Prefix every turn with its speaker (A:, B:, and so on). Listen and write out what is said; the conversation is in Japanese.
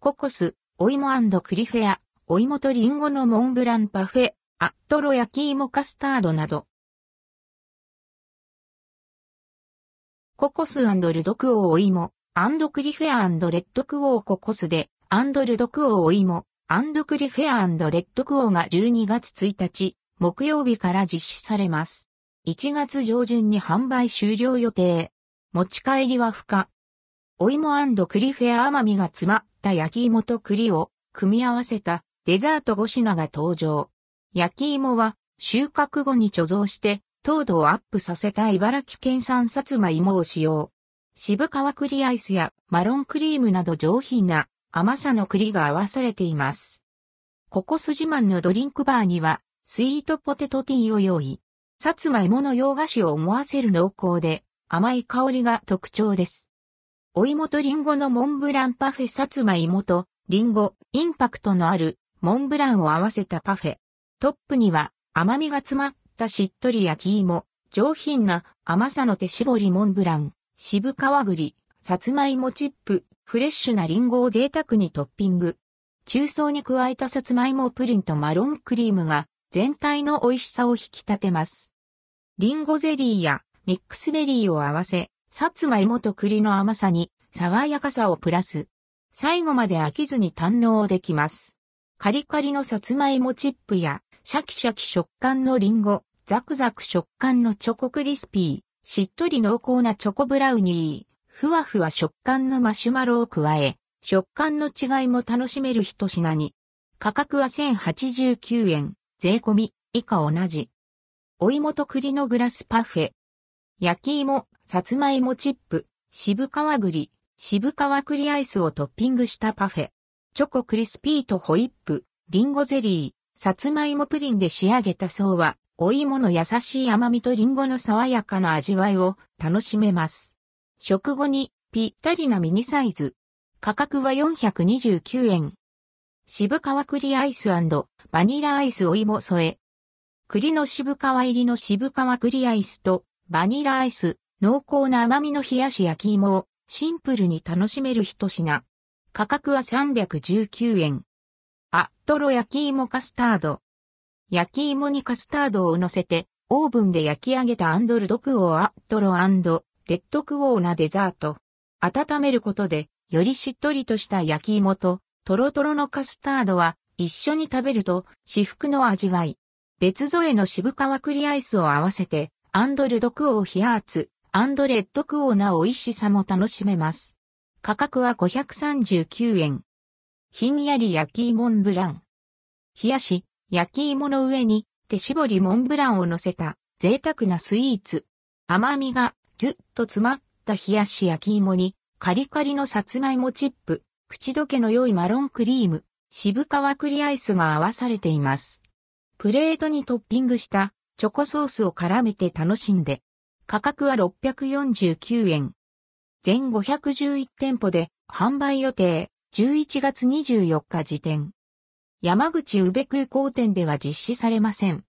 A: ココス、お芋栗フェア、お芋とリンゴのモンブランパフェ、あつとろ焼き芋カスタードなど。ココスルドクオーお芋、アンド栗フェアレッドクオーココスで、アンドルドクオーお芋、アンド栗フェアレッドクオーが12月1日、木曜日から実施されます。1月上旬に販売終了予定。持ち帰りは不可。お芋クリフェア甘みが詰まった焼き芋と栗を組み合わせたデザート5品が登場。焼き芋は収穫後に貯蔵して糖度をアップさせた茨城県産さつまいもを使用。渋皮栗アイスやマロンクリームなど上品な甘さの栗が合わされています。ココス自慢のドリンクバーにはスイートポテトティーを用意。さつまいもの洋菓子を思わせる濃厚で甘い香りが特徴です。お芋とリンゴのモンブランパフェさつまいもとリンゴ、インパクトのあるモンブランを合わせたパフェ。トップには甘みが詰まったしっとり焼き芋、上品な甘さの手絞りモンブラン、渋皮栗、さつまいもチップ、フレッシュなリンゴを贅沢にトッピング。中層に加えたさつまいもプリンとマロンクリームが全体の美味しさを引き立てます。リンゴゼリーやミックスベリーを合わせ、さつまいもと栗の甘さに爽やかさをプラス。最後まで飽きずに堪能できます。カリカリのさつまいもチップやシャキシャキ食感のリンゴ、ザクザク食感のチョコクリスピー、しっとり濃厚なチョコブラウニー、ふわふわ食感のマシュマロを加え、食感の違いも楽しめる一品に。価格は1089円、税込み、以下同じ。お芋と栗のグラスパフェ。焼き芋、さつまいもチップ、渋皮栗、渋皮栗アイスをトッピングしたパフェ。チョコクリスピーとホイップ、リンゴゼリー、さつまいもプリンで仕上げた層は、お芋の優しい甘みとリンゴの爽やかな味わいを楽しめます。食後にぴったりなミニサイズ。価格は429円。渋皮栗アイスバニラアイスお芋添え。栗の渋皮入りの渋皮栗アイスとバニラアイス、濃厚な甘みの冷やし焼き芋をシンプルに楽しめる一品。価格は319円。あつとろ焼き芋カスタード。焼き芋にカスタードを乗せて、オーブンで焼き上げたアンドルドクオーあつとろレッドクオーなデザート。温めることで、よりしっとりとした焼き芋と、トロトロのカスタードは、一緒に食べると、至福の味わい。別添えの渋皮栗アイスを合わせて、 and ldquo ひえあつ、and rdquo な美味しさも楽しめます。価格は539円。ひんやり焼き芋モンブラン。冷やし、焼き芋の上に手絞りモンブランを乗せた贅沢なスイーツ。甘みがぎゅっと詰まった冷やし焼き芋にカリカリのさつまいもチップ、口どけの良いマロンクリーム、渋皮栗アイスが合わされています。プレートにトッピングしたチョコソースを絡めて楽しんで、価格は649円。全511店舗で販売予定11月24日時点。山口宇部空港店では実施されません。